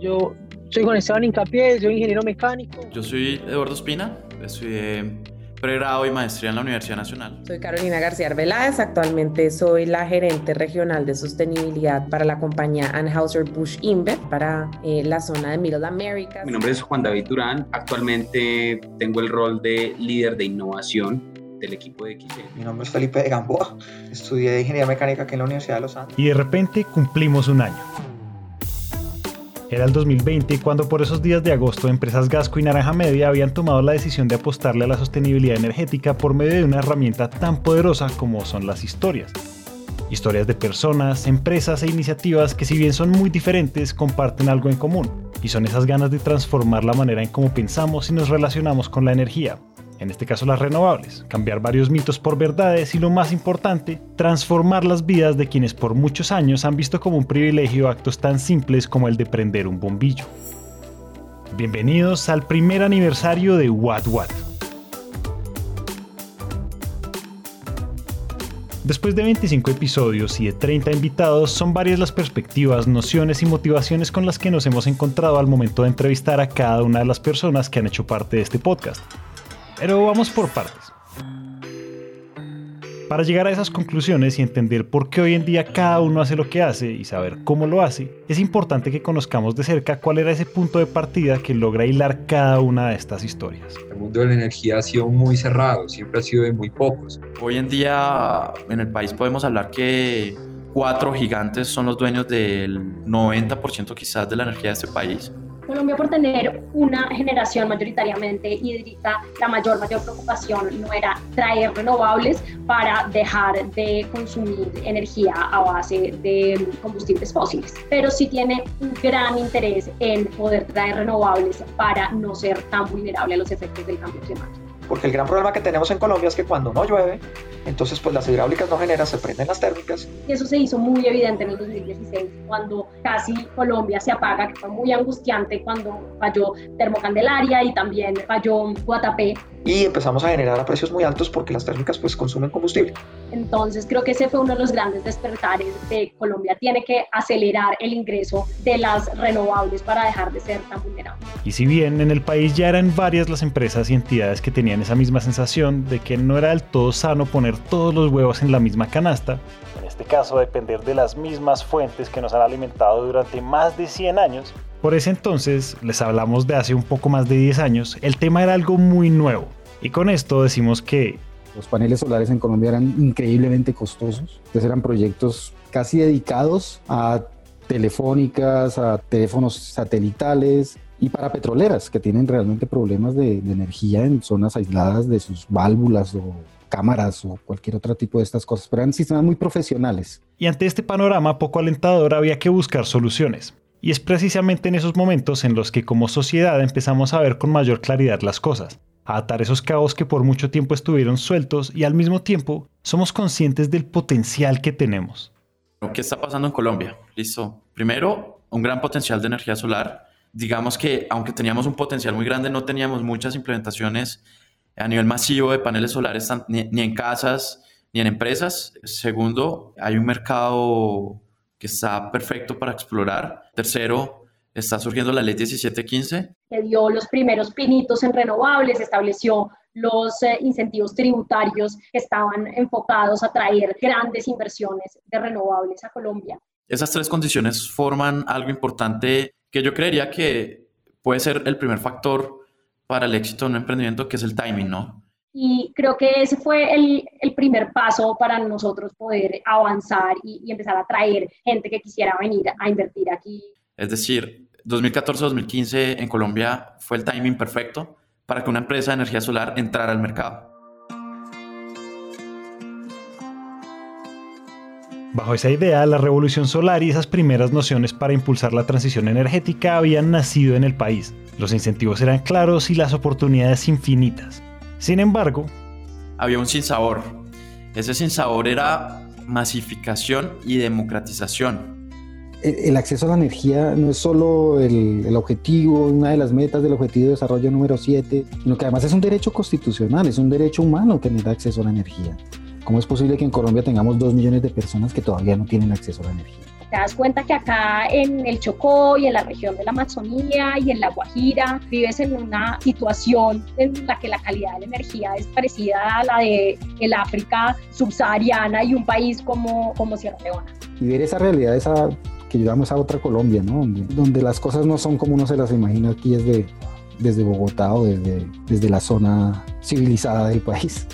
Yo soy Juan Esteban Incapié, soy ingeniero mecánico. Yo soy Eduardo Espina, estudié pregrado y maestría en la Universidad Nacional. Soy Carolina García Arbeláez, actualmente soy la gerente regional de sostenibilidad para la compañía Anheuser-Busch InBev para eh, la zona de Middle America. Mi nombre es Juan David Durán, actualmente tengo el rol de líder de innovación del equipo de XL. Mi nombre es Felipe de Gamboa, estudié ingeniería mecánica aquí en la Universidad de Los Andes. Y de repente cumplimos un año. Era el 2020 cuando por esos días de agosto empresas Gasco y Naranja Media habían tomado la decisión de apostarle a la sostenibilidad energética por medio de una herramienta tan poderosa como son las historias. Historias de personas, empresas e iniciativas que si bien son muy diferentes comparten algo en común, y son esas ganas de transformar la manera en cómo pensamos y nos relacionamos con la energía, en este caso las renovables, cambiar varios mitos por verdades y lo más importante, transformar las vidas de quienes por muchos años han visto como un privilegio actos tan simples como el de prender un bombillo. Bienvenidos al primer aniversario de What What. Después de 25 episodios y de 30 invitados, son varias las perspectivas, nociones y motivaciones con las que nos hemos encontrado al momento de entrevistar a cada una de las personas que han hecho parte de este podcast. Pero vamos por partes. Para llegar a esas conclusiones y entender por qué hoy en día cada uno hace lo que hace y saber cómo lo hace, es importante que conozcamos de cerca cuál era ese punto de partida que logra hilar cada una de estas historias. El mundo de la energía ha sido muy cerrado, siempre ha sido de muy pocos. Hoy en día en el país podemos hablar que cuatro gigantes son los dueños del 90% quizás de la energía de este país. Colombia por tener una generación mayoritariamente hídrica, la mayor, mayor preocupación no era traer renovables para dejar de consumir energía a base de combustibles fósiles, pero sí tiene un gran interés en poder traer renovables para no ser tan vulnerable a los efectos del cambio climático porque el gran problema que tenemos en Colombia es que cuando no llueve, entonces pues las hidráulicas no generan, se prenden las térmicas. Y eso se hizo muy evidente en el 2016, cuando casi Colombia se apaga, que fue muy angustiante cuando falló Termocandelaria y también falló Guatapé. Y empezamos a generar a precios muy altos porque las térmicas pues consumen combustible. Entonces creo que ese fue uno de los grandes despertares de Colombia. Tiene que acelerar el ingreso de las renovables para dejar de ser tan vulnerable. Y si bien en el país ya eran varias las empresas y entidades que tenían esa misma sensación de que no era del todo sano poner todos los huevos en la misma canasta, en este caso depender de las mismas fuentes que nos han alimentado durante más de 100 años, por ese entonces, les hablamos de hace un poco más de 10 años, el tema era algo muy nuevo. Y con esto decimos que... Los paneles solares en Colombia eran increíblemente costosos. Entonces eran proyectos casi dedicados a telefónicas, a teléfonos satelitales, y para petroleras que tienen realmente problemas de, energía en zonas aisladas de sus válvulas o cámaras o cualquier otro tipo de estas cosas, pero eran sistemas muy profesionales. Y ante este panorama poco alentador había que buscar soluciones. Y es precisamente en esos momentos en los que como sociedad empezamos a ver con mayor claridad las cosas, a atar esos cabos que por mucho tiempo estuvieron sueltos y al mismo tiempo somos conscientes del potencial que tenemos. ¿Qué está pasando en Colombia? Listo. Primero, un gran potencial de energía solar digamos que aunque teníamos un potencial muy grande, no teníamos muchas implementaciones a nivel masivo de paneles solares ni, en casas ni en empresas. Segundo, hay un mercado que está perfecto para explorar. Tercero, está surgiendo la ley 1715. Que dio los primeros pinitos en renovables, estableció los eh, incentivos tributarios que estaban enfocados a traer grandes inversiones de renovables a Colombia. Esas tres condiciones forman algo importante que yo creería que puede ser el primer factor para el éxito de un emprendimiento, que es el timing, ¿no? Y creo que ese fue el, el primer paso para nosotros poder avanzar y, y empezar a traer gente que quisiera venir a invertir aquí. Es decir, 2014-2015 en Colombia fue el timing perfecto para que una empresa de energía solar entrara al mercado. Bajo esa idea, la revolución solar y esas primeras nociones para impulsar la transición energética habían nacido en el país. Los incentivos eran claros y las oportunidades infinitas. Sin embargo, había un sinsabor. Ese sinsabor era masificación y democratización. El acceso a la energía no es solo el, el, objetivo, una de las metas del objetivo de desarrollo número 7, sino que además es un derecho constitucional, es un derecho humano tener acceso a la energía. ¿Cómo es posible que en Colombia tengamos dos millones de personas que todavía no tienen acceso a la energía? Te das cuenta que acá en el Chocó y en la región de la Amazonía y en la Guajira vives en una situación en la que la calidad de la energía es parecida a la de el África subsahariana y un país como, como Sierra Leona. Y ver esa realidad, esa que llegamos a otra Colombia, ¿no? Donde, las cosas no son como uno se las imagina aquí desde, desde Bogotá o desde, desde la zona civilizada del país.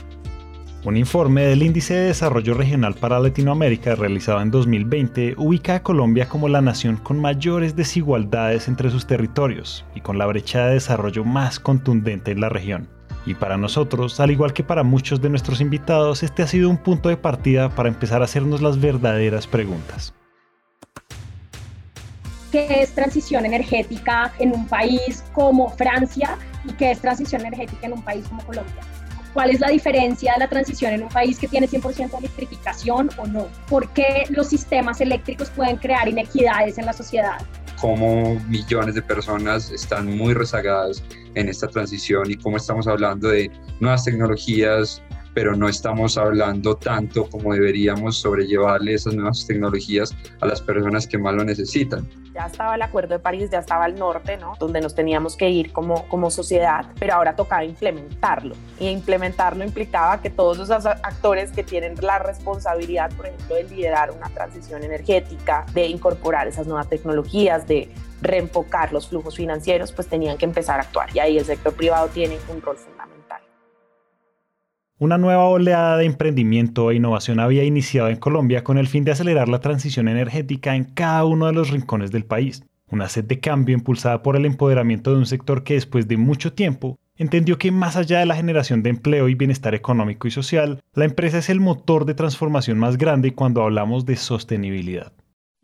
Un informe del Índice de Desarrollo Regional para Latinoamérica realizado en 2020 ubica a Colombia como la nación con mayores desigualdades entre sus territorios y con la brecha de desarrollo más contundente en la región. Y para nosotros, al igual que para muchos de nuestros invitados, este ha sido un punto de partida para empezar a hacernos las verdaderas preguntas. ¿Qué es transición energética en un país como Francia y qué es transición energética en un país como Colombia? ¿Cuál es la diferencia de la transición en un país que tiene 100% electrificación o no? ¿Por qué los sistemas eléctricos pueden crear inequidades en la sociedad? cómo millones de personas están muy rezagadas en esta transición y cómo estamos hablando de nuevas tecnologías, pero no estamos hablando tanto como deberíamos sobrellevarle esas nuevas tecnologías a las personas que más lo necesitan. Ya estaba el Acuerdo de París, ya estaba el norte, ¿no? Donde nos teníamos que ir como, como sociedad, pero ahora tocaba implementarlo. Y implementarlo implicaba que todos esos actores que tienen la responsabilidad, por ejemplo, de liderar una transición energética, de incorporar esas nuevas tecnologías, de reenfocar los flujos financieros, pues tenían que empezar a actuar. Y ahí el sector privado tiene un rol fundamental. Una nueva oleada de emprendimiento e innovación había iniciado en Colombia con el fin de acelerar la transición energética en cada uno de los rincones del país. Una sed de cambio impulsada por el empoderamiento de un sector que después de mucho tiempo entendió que más allá de la generación de empleo y bienestar económico y social, la empresa es el motor de transformación más grande cuando hablamos de sostenibilidad.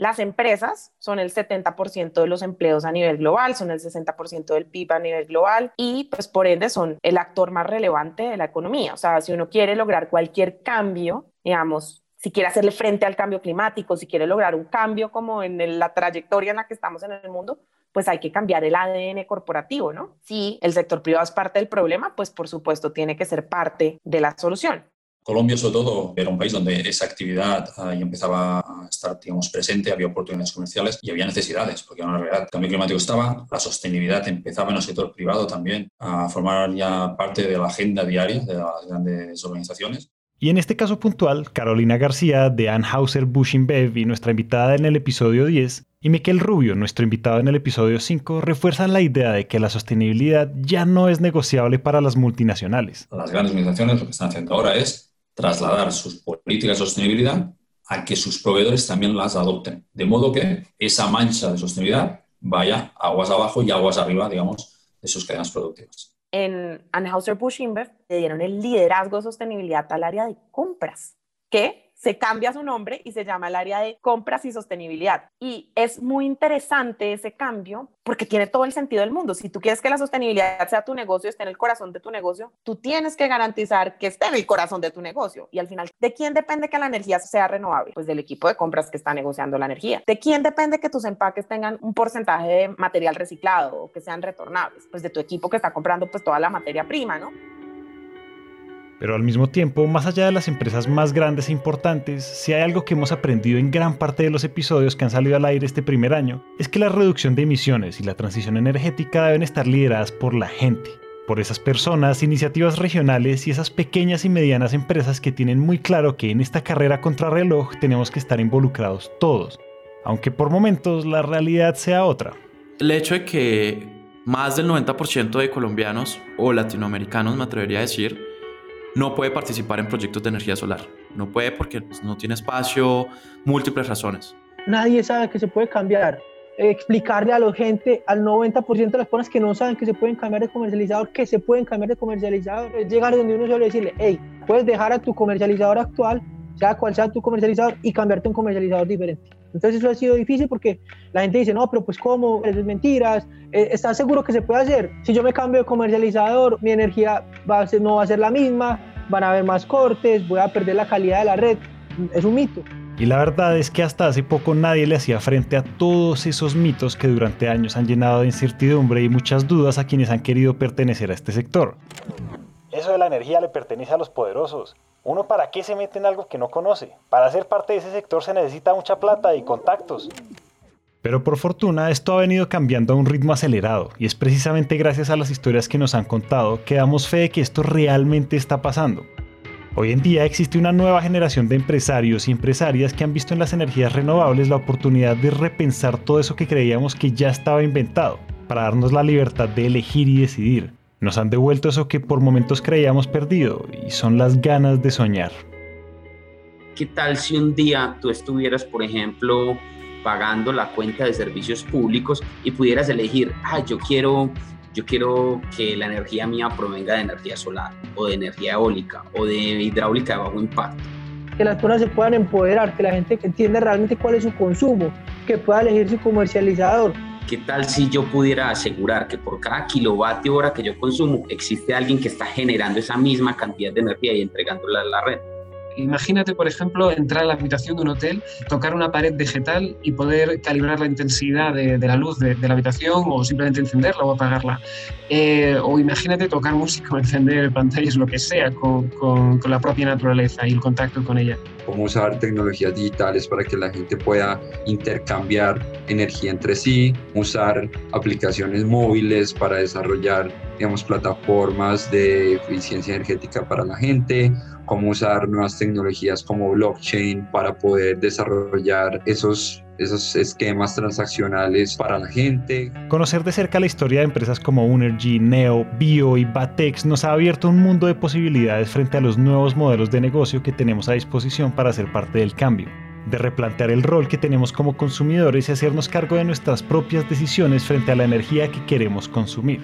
Las empresas son el 70% de los empleos a nivel global, son el 60% del PIB a nivel global y pues por ende son el actor más relevante de la economía. O sea, si uno quiere lograr cualquier cambio, digamos, si quiere hacerle frente al cambio climático, si quiere lograr un cambio como en la trayectoria en la que estamos en el mundo, pues hay que cambiar el ADN corporativo, ¿no? Si el sector privado es parte del problema, pues por supuesto tiene que ser parte de la solución. Colombia, sobre todo, era un país donde esa actividad uh, empezaba a estar, digamos, presente, había oportunidades comerciales y había necesidades, porque era una realidad. El cambio climático estaba, la sostenibilidad empezaba en el sector privado también a formar ya parte de la agenda diaria de las grandes organizaciones. Y en este caso puntual, Carolina García de Anheuser Busch InBev y nuestra invitada en el episodio 10 y Miquel Rubio, nuestro invitado en el episodio 5, refuerzan la idea de que la sostenibilidad ya no es negociable para las multinacionales. Las grandes organizaciones lo que están haciendo ahora es trasladar sus políticas de sostenibilidad a que sus proveedores también las adopten. De modo que esa mancha de sostenibilidad vaya aguas abajo y aguas arriba, digamos, de sus cadenas productivas. En Anheuser-Busch InBev le dieron el liderazgo de sostenibilidad al área de compras, que se cambia su nombre y se llama el área de compras y sostenibilidad. Y es muy interesante ese cambio porque tiene todo el sentido del mundo. Si tú quieres que la sostenibilidad sea tu negocio, esté en el corazón de tu negocio, tú tienes que garantizar que esté en el corazón de tu negocio. Y al final, ¿de quién depende que la energía sea renovable? Pues del equipo de compras que está negociando la energía. ¿De quién depende que tus empaques tengan un porcentaje de material reciclado o que sean retornables? Pues de tu equipo que está comprando pues toda la materia prima, ¿no? Pero al mismo tiempo, más allá de las empresas más grandes e importantes, si hay algo que hemos aprendido en gran parte de los episodios que han salido al aire este primer año, es que la reducción de emisiones y la transición energética deben estar lideradas por la gente, por esas personas, iniciativas regionales y esas pequeñas y medianas empresas que tienen muy claro que en esta carrera contra reloj tenemos que estar involucrados todos, aunque por momentos la realidad sea otra. El hecho de que más del 90% de colombianos o latinoamericanos, me atrevería a decir, no puede participar en proyectos de energía solar. No puede porque pues, no tiene espacio, múltiples razones. Nadie sabe que se puede cambiar. Explicarle a la gente, al 90% de las personas que no saben que se pueden cambiar de comercializador, que se pueden cambiar de comercializador, es llegar donde uno suele decirle, hey, puedes dejar a tu comercializador actual, sea cual sea tu comercializador, y cambiarte a un comercializador diferente. Entonces eso ha sido difícil porque la gente dice, no, pero pues cómo, es mentiras, eh, ¿estás seguro que se puede hacer? Si yo me cambio de comercializador, mi energía va a ser, no va a ser la misma, van a haber más cortes, voy a perder la calidad de la red. Es un mito. Y la verdad es que hasta hace poco nadie le hacía frente a todos esos mitos que durante años han llenado de incertidumbre y muchas dudas a quienes han querido pertenecer a este sector. Eso de la energía le pertenece a los poderosos. ¿Uno para qué se mete en algo que no conoce? Para ser parte de ese sector se necesita mucha plata y contactos. Pero por fortuna esto ha venido cambiando a un ritmo acelerado y es precisamente gracias a las historias que nos han contado que damos fe de que esto realmente está pasando. Hoy en día existe una nueva generación de empresarios y empresarias que han visto en las energías renovables la oportunidad de repensar todo eso que creíamos que ya estaba inventado, para darnos la libertad de elegir y decidir. Nos han devuelto eso que por momentos creíamos perdido y son las ganas de soñar. ¿Qué tal si un día tú estuvieras, por ejemplo, pagando la cuenta de servicios públicos y pudieras elegir, ah, yo quiero, yo quiero que la energía mía provenga de energía solar o de energía eólica o de hidráulica de bajo impacto. Que las personas se puedan empoderar, que la gente entienda realmente cuál es su consumo, que pueda elegir su comercializador. ¿Qué tal si yo pudiera asegurar que por cada kilovatio hora que yo consumo existe alguien que está generando esa misma cantidad de energía y entregándola a la red? Imagínate, por ejemplo, entrar a la habitación de un hotel, tocar una pared vegetal y poder calibrar la intensidad de, la luz de, la habitación o simplemente encenderla o apagarla. Eh, o imagínate tocar música o encender pantallas, lo que sea, con, la propia naturaleza y el contacto con ella. Cómo usar tecnologías digitales para que la gente pueda intercambiar energía entre sí, usar aplicaciones móviles para desarrollar, digamos, plataformas de eficiencia energética para la gente, cómo usar nuevas tecnologías como blockchain para poder desarrollar esos esos esquemas transaccionales para la gente. Conocer de cerca la historia de empresas como Unergy, Neo, Bio y Batex nos ha abierto un mundo de posibilidades frente a los nuevos modelos de negocio que tenemos a disposición para ser parte del cambio, de replantear el rol que tenemos como consumidores y hacernos cargo de nuestras propias decisiones frente a la energía que queremos consumir.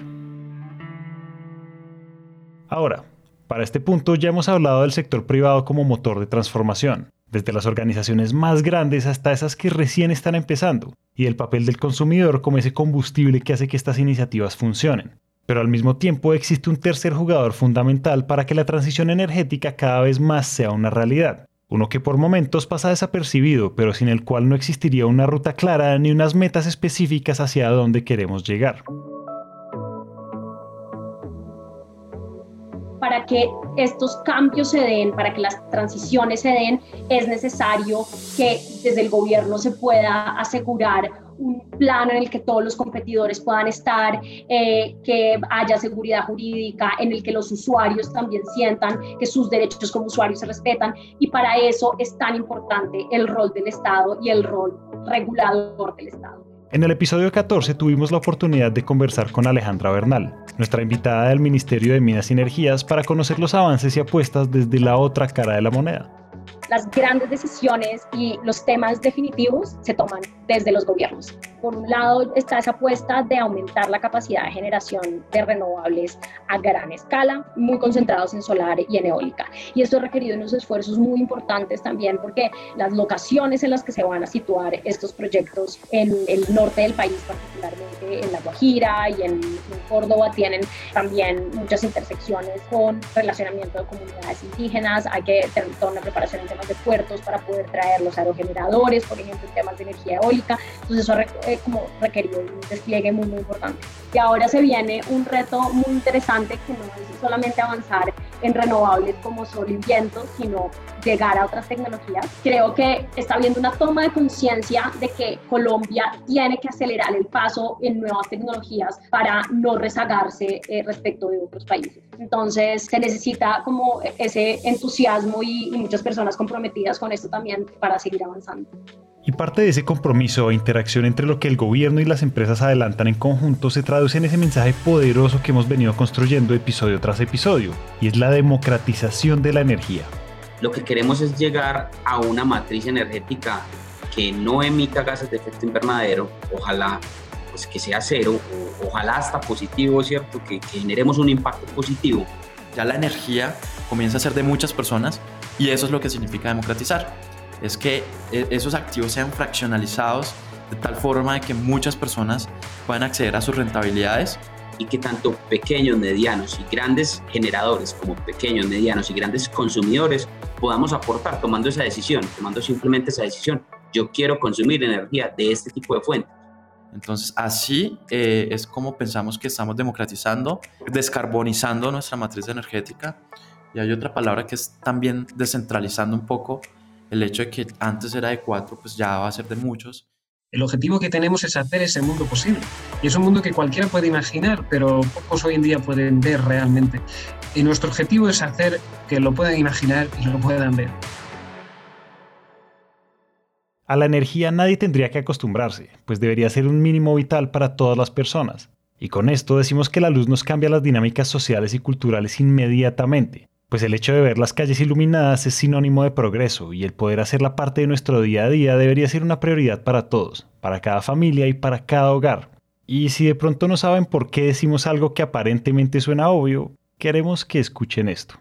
Ahora, para este punto ya hemos hablado del sector privado como motor de transformación, desde las organizaciones más grandes hasta esas que recién están empezando, y el papel del consumidor como ese combustible que hace que estas iniciativas funcionen. Pero al mismo tiempo existe un tercer jugador fundamental para que la transición energética cada vez más sea una realidad. Uno que por momentos pasa desapercibido, pero sin el cual no existiría una ruta clara ni unas metas específicas hacia dónde queremos llegar. Para que estos cambios se den, para que las transiciones se den, es necesario que desde el gobierno se pueda asegurar un plan en el que todos los competidores puedan estar, eh, que haya seguridad jurídica, en el que los usuarios también sientan que sus derechos como usuarios se respetan. Y para eso es tan importante el rol del Estado y el rol regulador del Estado. En el episodio 14 tuvimos la oportunidad de conversar con Alejandra Bernal, nuestra invitada del Ministerio de Minas y Energías, para conocer los avances y apuestas desde la otra cara de la moneda las grandes decisiones y los temas definitivos se toman desde los gobiernos. Por un lado está esa apuesta de aumentar la capacidad de generación de renovables a gran escala, muy concentrados en solar y en eólica. Y esto ha requerido unos esfuerzos muy importantes también porque las locaciones en las que se van a situar estos proyectos en el norte del país, particularmente en La Guajira y en, Córdoba, tienen también muchas intersecciones con relacionamiento de comunidades indígenas. Hay que tener toda una preparación en de puertos para poder traer los aerogeneradores, por ejemplo, en temas de energía eólica. Entonces eso eh, como requerido un despliegue muy, muy importante. Y ahora se viene un reto muy interesante que no es solamente avanzar en renovables como sol y viento, sino llegar a otras tecnologías. Creo que está habiendo una toma de conciencia de que Colombia tiene que acelerar el paso en nuevas tecnologías para no rezagarse eh, respecto de otros países. Entonces se necesita como ese entusiasmo y, y muchas personas comprometidas con esto también para seguir avanzando. Y parte de ese compromiso e interacción entre lo que el gobierno y las empresas adelantan en conjunto se traduce en ese mensaje poderoso que hemos venido construyendo episodio tras episodio, y es la democratización de la energía. Lo que queremos es llegar a una matriz energética que no emita gases de efecto invernadero, ojalá pues que sea cero, o, ojalá hasta positivo, ¿cierto? Que, que generemos un impacto positivo. Ya la energía comienza a ser de muchas personas y eso es lo que significa democratizar es que e, esos activos sean fraccionalizados de tal forma que muchas personas puedan acceder a sus rentabilidades y que tanto pequeños, medianos y grandes generadores como pequeños, medianos y grandes consumidores podamos aportar tomando esa decisión, tomando simplemente esa decisión. Yo quiero consumir energía de este tipo de fuentes. Entonces, así eh, es como pensamos que estamos democratizando, descarbonizando nuestra matriz energética Y hay otra palabra que es también descentralizando un poco el hecho de que antes era de cuatro, pues ya va a ser de muchos. El objetivo que tenemos es hacer ese mundo posible. Y es un mundo que cualquiera puede imaginar, pero pocos hoy en día pueden ver realmente. Y nuestro objetivo es hacer que lo puedan imaginar y lo puedan ver. A la energía nadie tendría que acostumbrarse, pues debería ser un mínimo vital para todas las personas. Y con esto decimos que la luz nos cambia las dinámicas sociales y culturales inmediatamente, pues el hecho de ver las calles iluminadas es sinónimo de progreso y el poder hacerla parte de nuestro día a día debería ser una prioridad para todos, para cada familia y para cada hogar. Y si de pronto no saben por qué decimos algo que aparentemente suena obvio, queremos que escuchen esto.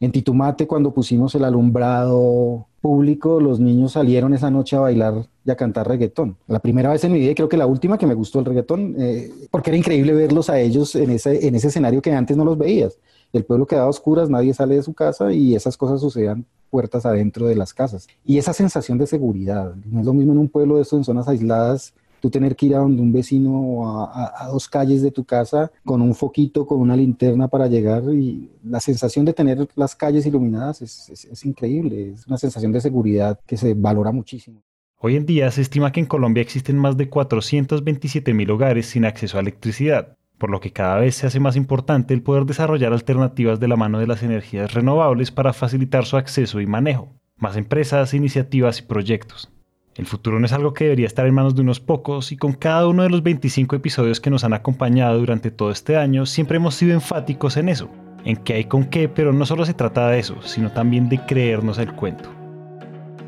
En Titumate, cuando pusimos el alumbrado público, los niños salieron esa noche a bailar y a cantar reggaetón. La primera vez en mi vida y creo que la última que me gustó el reggaetón, eh, porque era increíble verlos a ellos en ese, en ese escenario que antes no los veías. El pueblo quedaba a oscuras, nadie sale de su casa y esas cosas sucedían puertas adentro de las casas. Y esa sensación de seguridad, no es lo mismo en un pueblo de eso, en zonas aisladas, tú tener que ir a donde un vecino a, dos calles de tu casa con un foquito, con una linterna para llegar y la sensación de tener las calles iluminadas es, es, es increíble, es una sensación de seguridad que se valora muchísimo. Hoy en día se estima que en Colombia existen más de 427 mil hogares sin acceso a electricidad, por lo que cada vez se hace más importante el poder desarrollar alternativas de la mano de las energías renovables para facilitar su acceso y manejo, más empresas, iniciativas y proyectos. El futuro no es algo que debería estar en manos de unos pocos y con cada uno de los 25 episodios que nos han acompañado durante todo este año siempre hemos sido enfáticos en eso, en qué hay con qué, pero no solo se trata de eso, sino también de creernos el cuento.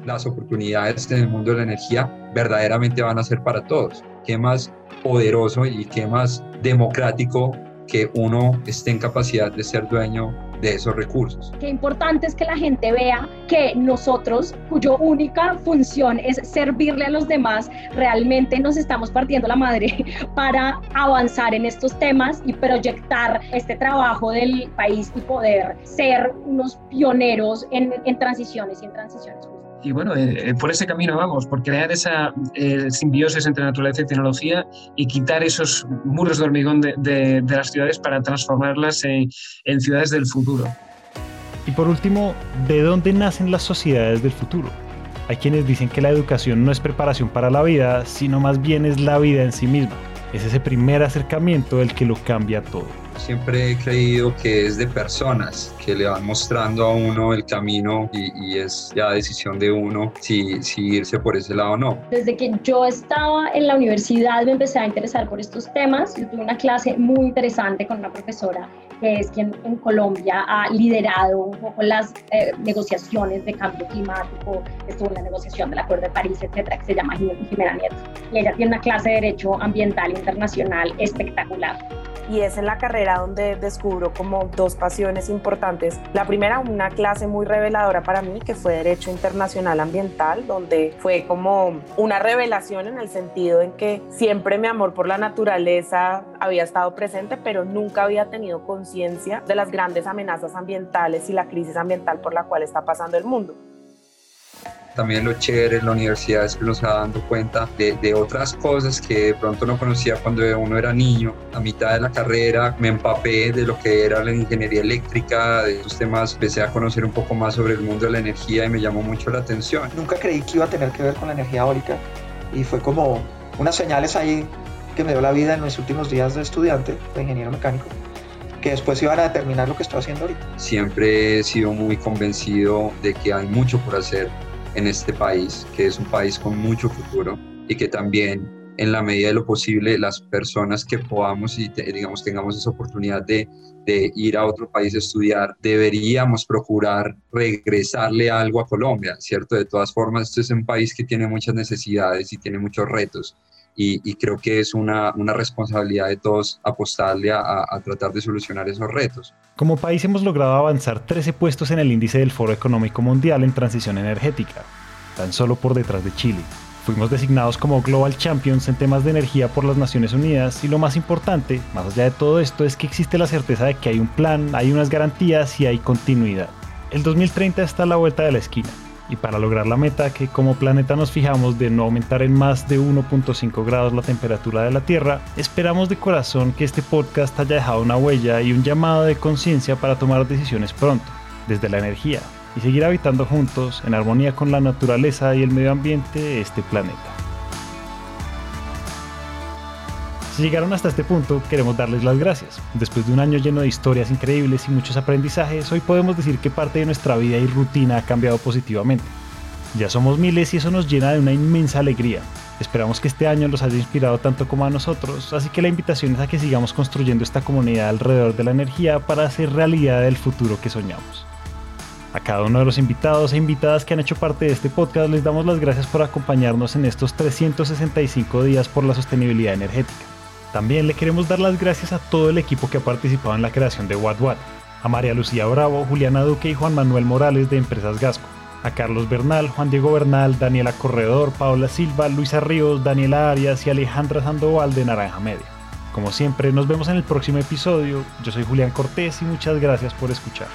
Las oportunidades en el mundo de la energía verdaderamente van a ser para todos. ¿Qué más poderoso y qué más democrático que uno esté en capacidad de ser dueño de esos recursos. Qué importante es que la gente vea que nosotros, cuya única función es servirle a los demás, realmente nos estamos partiendo la madre para avanzar en estos temas y proyectar este trabajo del país y poder ser unos pioneros en, en transiciones y en transiciones y bueno, eh, eh, por ese camino vamos, por crear esa eh, simbiosis entre naturaleza y tecnología y quitar esos muros de hormigón de, las ciudades para transformarlas en, en ciudades del futuro. Y por último, ¿de dónde nacen las sociedades del futuro? Hay quienes dicen que la educación no es preparación para la vida, sino más bien es la vida en sí misma. Es ese primer acercamiento el que lo cambia todo. Siempre he creído que es de personas que le van mostrando a uno el camino y, y es ya decisión de uno si, si, irse por ese lado o no. Desde que yo estaba en la universidad me empecé a interesar por estos temas. Yo tuve una clase muy interesante con una profesora que es quien en Colombia ha liderado un poco las eh, negociaciones de cambio climático, estuvo en la negociación del Acuerdo de París, etcétera, que se llama Jimena Nieto. Y ella tiene una clase de Derecho Ambiental Internacional espectacular y es en la carrera donde descubro como dos pasiones importantes. La primera, una clase muy reveladora para mí, que fue Derecho Internacional Ambiental, donde fue como una revelación en el sentido en que siempre mi amor por la naturaleza había estado presente, pero nunca había tenido conciencia de las grandes amenazas ambientales y la crisis ambiental por la cual está pasando el mundo también lo chévere en la universidad es que nos va dando cuenta de, de, otras cosas que de pronto no conocía cuando uno era niño. A mitad de la carrera me empapé de lo que era la ingeniería eléctrica, de esos temas, empecé a conocer un poco más sobre el mundo de la energía y me llamó mucho la atención. Nunca creí que iba a tener que ver con la energía eólica y fue como unas señales ahí que me dio la vida en mis últimos días de estudiante, de ingeniero mecánico que después iban a determinar lo que estoy haciendo ahorita. Siempre he sido muy convencido de que hay mucho por hacer en este país, que es un país con mucho futuro y que también en la medida de lo posible las personas que podamos y digamos tengamos esa oportunidad de, de, ir a otro país a estudiar, deberíamos procurar regresarle algo a Colombia, ¿cierto? De todas formas, esto es un país que tiene muchas necesidades y tiene muchos retos. Y, creo que es una, una, responsabilidad de todos apostarle a, a, tratar de solucionar esos retos. Como país hemos logrado avanzar 13 puestos en el índice del Foro Económico Mundial en transición energética, tan solo por detrás de Chile. Fuimos designados como Global Champions en temas de energía por las Naciones Unidas y lo más importante, más allá de todo esto, es que existe la certeza de que hay un plan, hay unas garantías y hay continuidad. El 2030 está a la vuelta de la esquina Y para lograr la meta que como planeta nos fijamos de no aumentar en más de 1.5 grados la temperatura de la Tierra, esperamos de corazón que este podcast haya dejado una huella y un llamado de conciencia para tomar decisiones pronto, desde la energía, y seguir habitando juntos en armonía con la naturaleza y el medio ambiente de este planeta. Llegaron hasta este punto, queremos darles las gracias. Después de un año lleno de historias increíbles y muchos aprendizajes, hoy podemos decir que parte de nuestra vida y rutina ha cambiado positivamente. Ya somos miles y eso nos llena de una inmensa alegría. Esperamos que este año los haya inspirado tanto como a nosotros, así que la invitación es a que sigamos construyendo esta comunidad alrededor de la energía para hacer realidad el futuro que soñamos. A cada uno de los invitados e invitadas que han hecho parte de este podcast les damos las gracias por acompañarnos en estos 365 días por la sostenibilidad energética. También le queremos dar las gracias a todo el equipo que ha participado en la creación de What What, a María Lucía Bravo, Juliana Duque y Juan Manuel Morales de Empresas Gasco, a Carlos Bernal, Juan Diego Bernal, Daniela Corredor, Paula Silva, Luisa Ríos, Daniela Arias y Alejandra Sandoval de Naranja Media. Como siempre, nos vemos en el próximo episodio. Yo soy Julián Cortés y muchas gracias por escuchar.